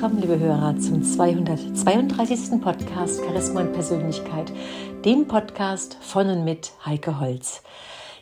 Willkommen, liebe Hörer, zum 232. Podcast Charisma und Persönlichkeit, dem Podcast von und mit Heike Holz.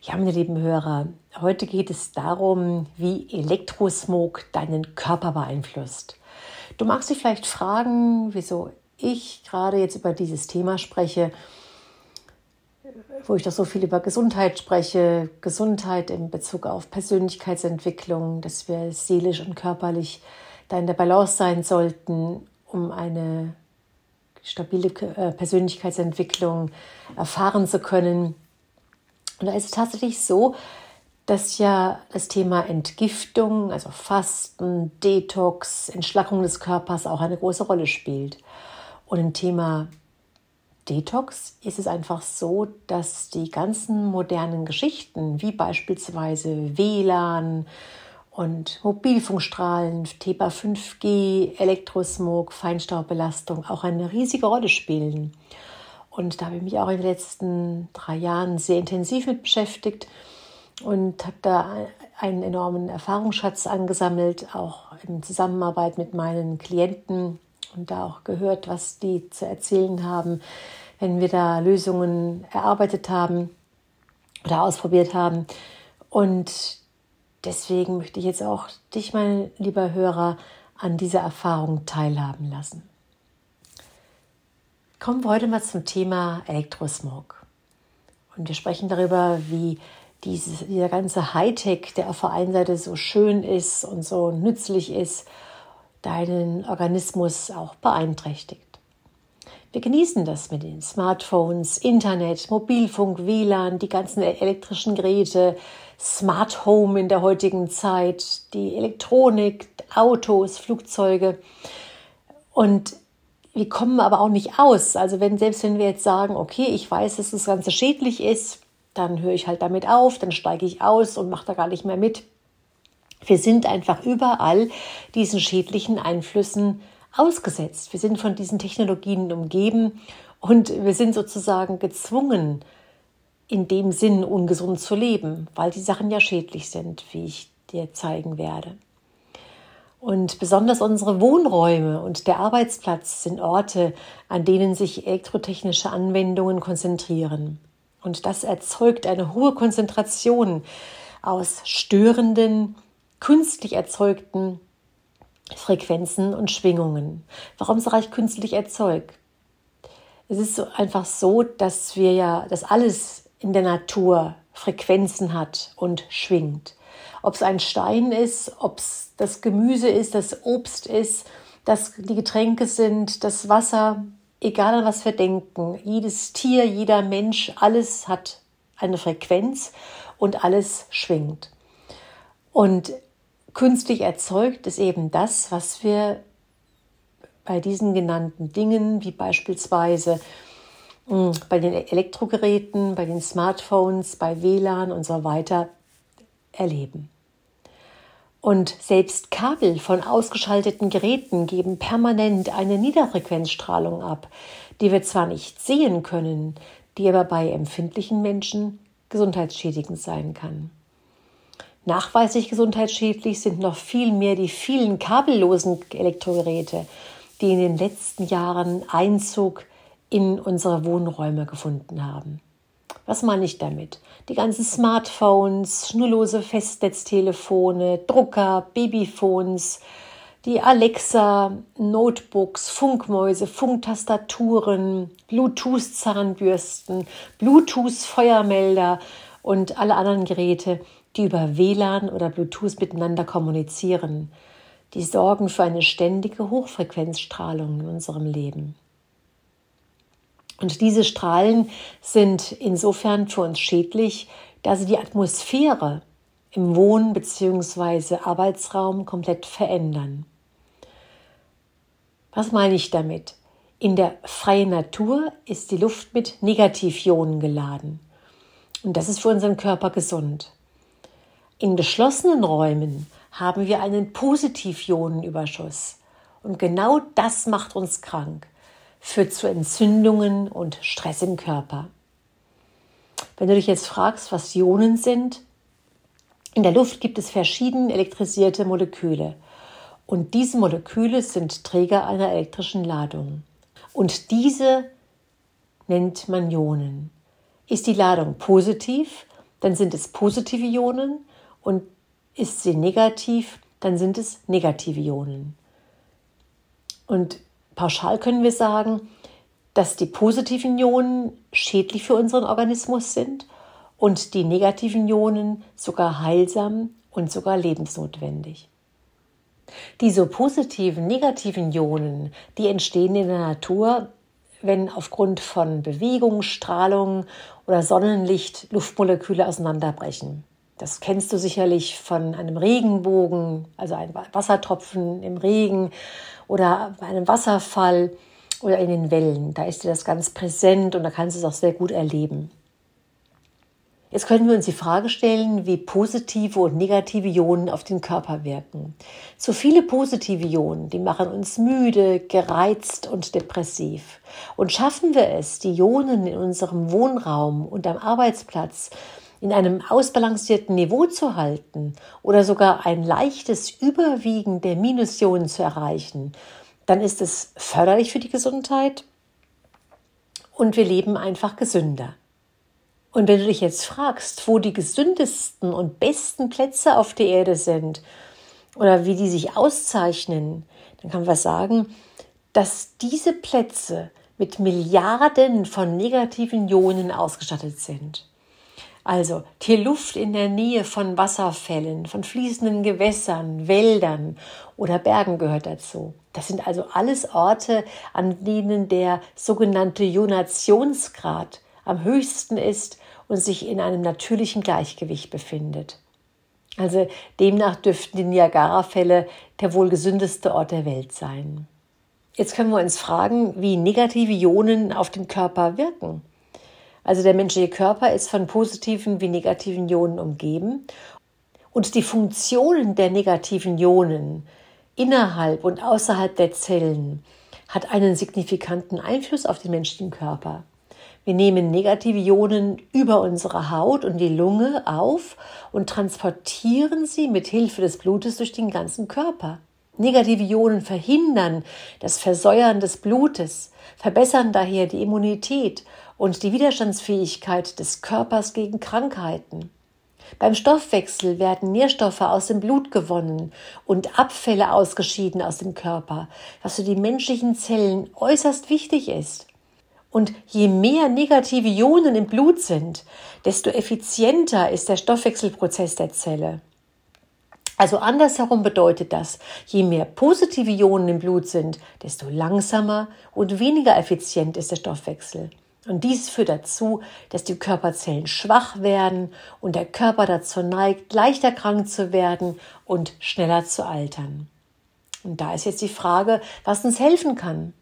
Ja, meine lieben Hörer, heute geht es darum, wie Elektrosmog deinen Körper beeinflusst. Du magst dich vielleicht fragen, wieso ich gerade jetzt über dieses Thema spreche wo ich doch so viel über Gesundheit spreche, Gesundheit in Bezug auf Persönlichkeitsentwicklung, dass wir seelisch und körperlich da in der Balance sein sollten, um eine stabile äh, Persönlichkeitsentwicklung erfahren zu können. Und da ist es tatsächlich so, dass ja das Thema Entgiftung, also Fasten, Detox, Entschlackung des Körpers auch eine große Rolle spielt. Und im Thema Detox ist es einfach so, dass die ganzen modernen Geschichten, wie beispielsweise WLAN und Mobilfunkstrahlen, TEPA 5G, Elektrosmog, Feinstaubbelastung auch eine riesige Rolle spielen. Und da habe ich mich auch in den letzten drei Jahren sehr intensiv mit beschäftigt und habe da einen enormen Erfahrungsschatz angesammelt, auch in Zusammenarbeit mit meinen Klienten und da auch gehört, was die zu erzählen haben, wenn wir da Lösungen erarbeitet haben oder ausprobiert haben. Und deswegen möchte ich jetzt auch dich, mein lieber Hörer, an dieser Erfahrung teilhaben lassen. Kommen wir heute mal zum Thema Elektrosmog. Und wir sprechen darüber, wie dieses, dieser ganze Hightech, der auf der einen Seite so schön ist und so nützlich ist, deinen Organismus auch beeinträchtigt. Wir genießen das mit den Smartphones, Internet, Mobilfunk, WLAN, die ganzen elektrischen Geräte, Smart Home in der heutigen Zeit, die Elektronik, Autos, Flugzeuge. Und wir kommen aber auch nicht aus. Also wenn, selbst wenn wir jetzt sagen, okay, ich weiß, dass das Ganze schädlich ist, dann höre ich halt damit auf, dann steige ich aus und mache da gar nicht mehr mit. Wir sind einfach überall diesen schädlichen Einflüssen ausgesetzt. Wir sind von diesen Technologien umgeben und wir sind sozusagen gezwungen, in dem Sinn ungesund zu leben, weil die Sachen ja schädlich sind, wie ich dir zeigen werde. Und besonders unsere Wohnräume und der Arbeitsplatz sind Orte, an denen sich elektrotechnische Anwendungen konzentrieren. Und das erzeugt eine hohe Konzentration aus störenden, künstlich erzeugten Frequenzen und Schwingungen. Warum sage ich künstlich erzeugt? Es ist einfach so, dass wir ja, dass alles in der Natur Frequenzen hat und schwingt. Ob es ein Stein ist, ob es das Gemüse ist, das Obst ist, dass die Getränke sind, das Wasser, egal was wir denken, jedes Tier, jeder Mensch, alles hat eine Frequenz und alles schwingt. Und künstlich erzeugt ist eben das, was wir bei diesen genannten Dingen, wie beispielsweise bei den Elektrogeräten, bei den Smartphones, bei WLAN und so weiter erleben. Und selbst Kabel von ausgeschalteten Geräten geben permanent eine Niederfrequenzstrahlung ab, die wir zwar nicht sehen können, die aber bei empfindlichen Menschen gesundheitsschädigend sein kann. Nachweislich gesundheitsschädlich sind noch viel mehr die vielen kabellosen Elektrogeräte, die in den letzten Jahren Einzug in unsere Wohnräume gefunden haben. Was meine ich damit? Die ganzen Smartphones, schnurlose Festnetztelefone, Drucker, Babyphones, die Alexa, Notebooks, Funkmäuse, Funktastaturen, Bluetooth-Zahnbürsten, Bluetooth-Feuermelder und alle anderen Geräte, die über WLAN oder Bluetooth miteinander kommunizieren. Die sorgen für eine ständige Hochfrequenzstrahlung in unserem Leben. Und diese Strahlen sind insofern für uns schädlich, da sie die Atmosphäre im Wohn- bzw. Arbeitsraum komplett verändern. Was meine ich damit? In der freien Natur ist die Luft mit Negativionen geladen. Und das ist für unseren Körper gesund. In geschlossenen Räumen haben wir einen Positivionenüberschuss. Und genau das macht uns krank, führt zu Entzündungen und Stress im Körper. Wenn du dich jetzt fragst, was Ionen sind, in der Luft gibt es verschiedene elektrisierte Moleküle. Und diese Moleküle sind Träger einer elektrischen Ladung. Und diese nennt man Ionen. Ist die Ladung positiv, dann sind es positive Ionen und ist sie negativ, dann sind es negative Ionen. Und pauschal können wir sagen, dass die positiven Ionen schädlich für unseren Organismus sind und die negativen Ionen sogar heilsam und sogar lebensnotwendig. Diese positiven, negativen Ionen, die entstehen in der Natur, wenn aufgrund von Bewegung, Strahlung oder Sonnenlicht Luftmoleküle auseinanderbrechen. Das kennst du sicherlich von einem Regenbogen, also ein Wassertropfen im Regen oder einem Wasserfall oder in den Wellen. Da ist dir das ganz präsent und da kannst du es auch sehr gut erleben. Jetzt können wir uns die Frage stellen, wie positive und negative Ionen auf den Körper wirken. Zu viele positive Ionen, die machen uns müde, gereizt und depressiv. Und schaffen wir es, die Ionen in unserem Wohnraum und am Arbeitsplatz in einem ausbalancierten Niveau zu halten oder sogar ein leichtes Überwiegen der Minusionen zu erreichen, dann ist es förderlich für die Gesundheit und wir leben einfach gesünder. Und wenn du dich jetzt fragst, wo die gesündesten und besten Plätze auf der Erde sind oder wie die sich auszeichnen, dann kann man sagen, dass diese Plätze mit Milliarden von negativen Ionen ausgestattet sind. Also die Luft in der Nähe von Wasserfällen, von fließenden Gewässern, Wäldern oder Bergen gehört dazu. Das sind also alles Orte, an denen der sogenannte Ionationsgrad am höchsten ist und sich in einem natürlichen Gleichgewicht befindet. Also demnach dürften die Niagara-Fälle der wohl gesündeste Ort der Welt sein. Jetzt können wir uns fragen, wie negative Ionen auf den Körper wirken. Also der menschliche Körper ist von positiven wie negativen Ionen umgeben und die Funktionen der negativen Ionen innerhalb und außerhalb der Zellen hat einen signifikanten Einfluss auf den menschlichen Körper. Wir nehmen negative Ionen über unsere Haut und die Lunge auf und transportieren sie mit Hilfe des Blutes durch den ganzen Körper. Negative Ionen verhindern das Versäuern des Blutes, verbessern daher die Immunität und die Widerstandsfähigkeit des Körpers gegen Krankheiten. Beim Stoffwechsel werden Nährstoffe aus dem Blut gewonnen und Abfälle ausgeschieden aus dem Körper, was für die menschlichen Zellen äußerst wichtig ist. Und je mehr negative Ionen im Blut sind, desto effizienter ist der Stoffwechselprozess der Zelle. Also andersherum bedeutet das, je mehr positive Ionen im Blut sind, desto langsamer und weniger effizient ist der Stoffwechsel. Und dies führt dazu, dass die Körperzellen schwach werden und der Körper dazu neigt, leichter krank zu werden und schneller zu altern. Und da ist jetzt die Frage, was uns helfen kann.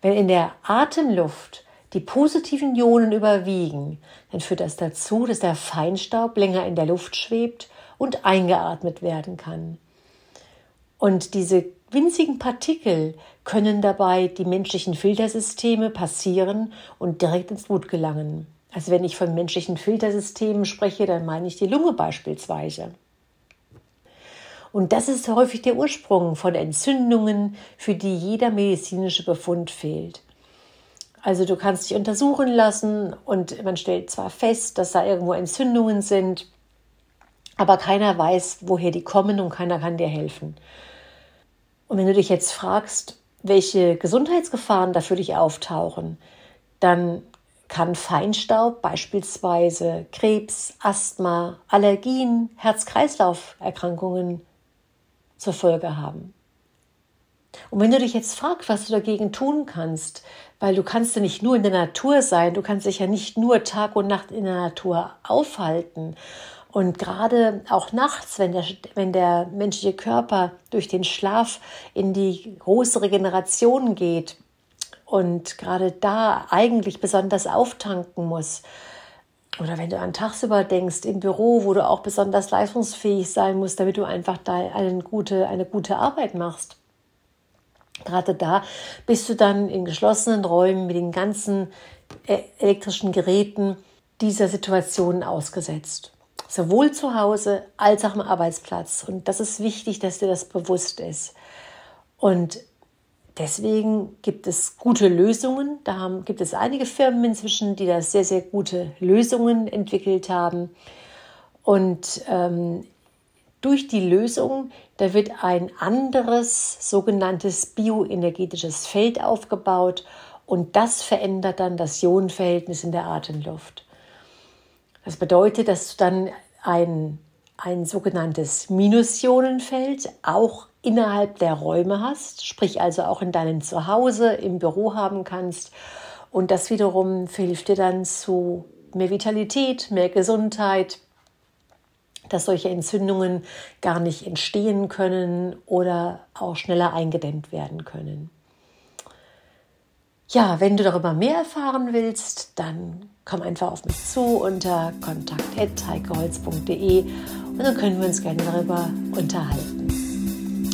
Wenn in der Atemluft die positiven Ionen überwiegen, dann führt das dazu, dass der Feinstaub länger in der Luft schwebt und eingeatmet werden kann. Und diese winzigen Partikel können dabei die menschlichen Filtersysteme passieren und direkt ins Blut gelangen. Also wenn ich von menschlichen Filtersystemen spreche, dann meine ich die Lunge beispielsweise. Und das ist häufig der Ursprung von Entzündungen, für die jeder medizinische Befund fehlt. Also du kannst dich untersuchen lassen und man stellt zwar fest, dass da irgendwo Entzündungen sind, aber keiner weiß, woher die kommen und keiner kann dir helfen. Und wenn du dich jetzt fragst, welche Gesundheitsgefahren da für dich auftauchen, dann kann Feinstaub beispielsweise Krebs, Asthma, Allergien, Herz-Kreislauf-Erkrankungen zur Folge haben. Und wenn du dich jetzt fragst, was du dagegen tun kannst, weil du kannst ja nicht nur in der Natur sein, du kannst dich ja nicht nur Tag und Nacht in der Natur aufhalten. Und gerade auch nachts, wenn der, wenn der menschliche Körper durch den Schlaf in die große Regeneration geht und gerade da eigentlich besonders auftanken muss, oder wenn du an tagsüber denkst, im Büro, wo du auch besonders leistungsfähig sein musst, damit du einfach da eine gute, eine gute Arbeit machst. Gerade da bist du dann in geschlossenen Räumen mit den ganzen äh, elektrischen Geräten dieser Situation ausgesetzt. Sowohl zu Hause als auch am Arbeitsplatz. Und das ist wichtig, dass dir das bewusst ist. Und deswegen gibt es gute Lösungen. Da haben, gibt es einige Firmen inzwischen, die da sehr, sehr gute Lösungen entwickelt haben. Und ähm, durch die Lösung, da wird ein anderes sogenanntes bioenergetisches Feld aufgebaut und das verändert dann das Ionenverhältnis in der Atemluft. Das bedeutet, dass du dann ein, ein sogenanntes Minusionenfeld auch innerhalb der Räume hast, sprich also auch in deinem Zuhause, im Büro haben kannst. Und das wiederum hilft dir dann zu mehr Vitalität, mehr Gesundheit, dass solche Entzündungen gar nicht entstehen können oder auch schneller eingedämmt werden können. Ja, wenn du darüber mehr erfahren willst, dann komm einfach auf mich zu unter kontakt.heikeholz.de und dann können wir uns gerne darüber unterhalten.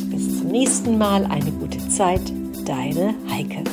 Bis zum nächsten Mal, eine gute Zeit, deine Heike.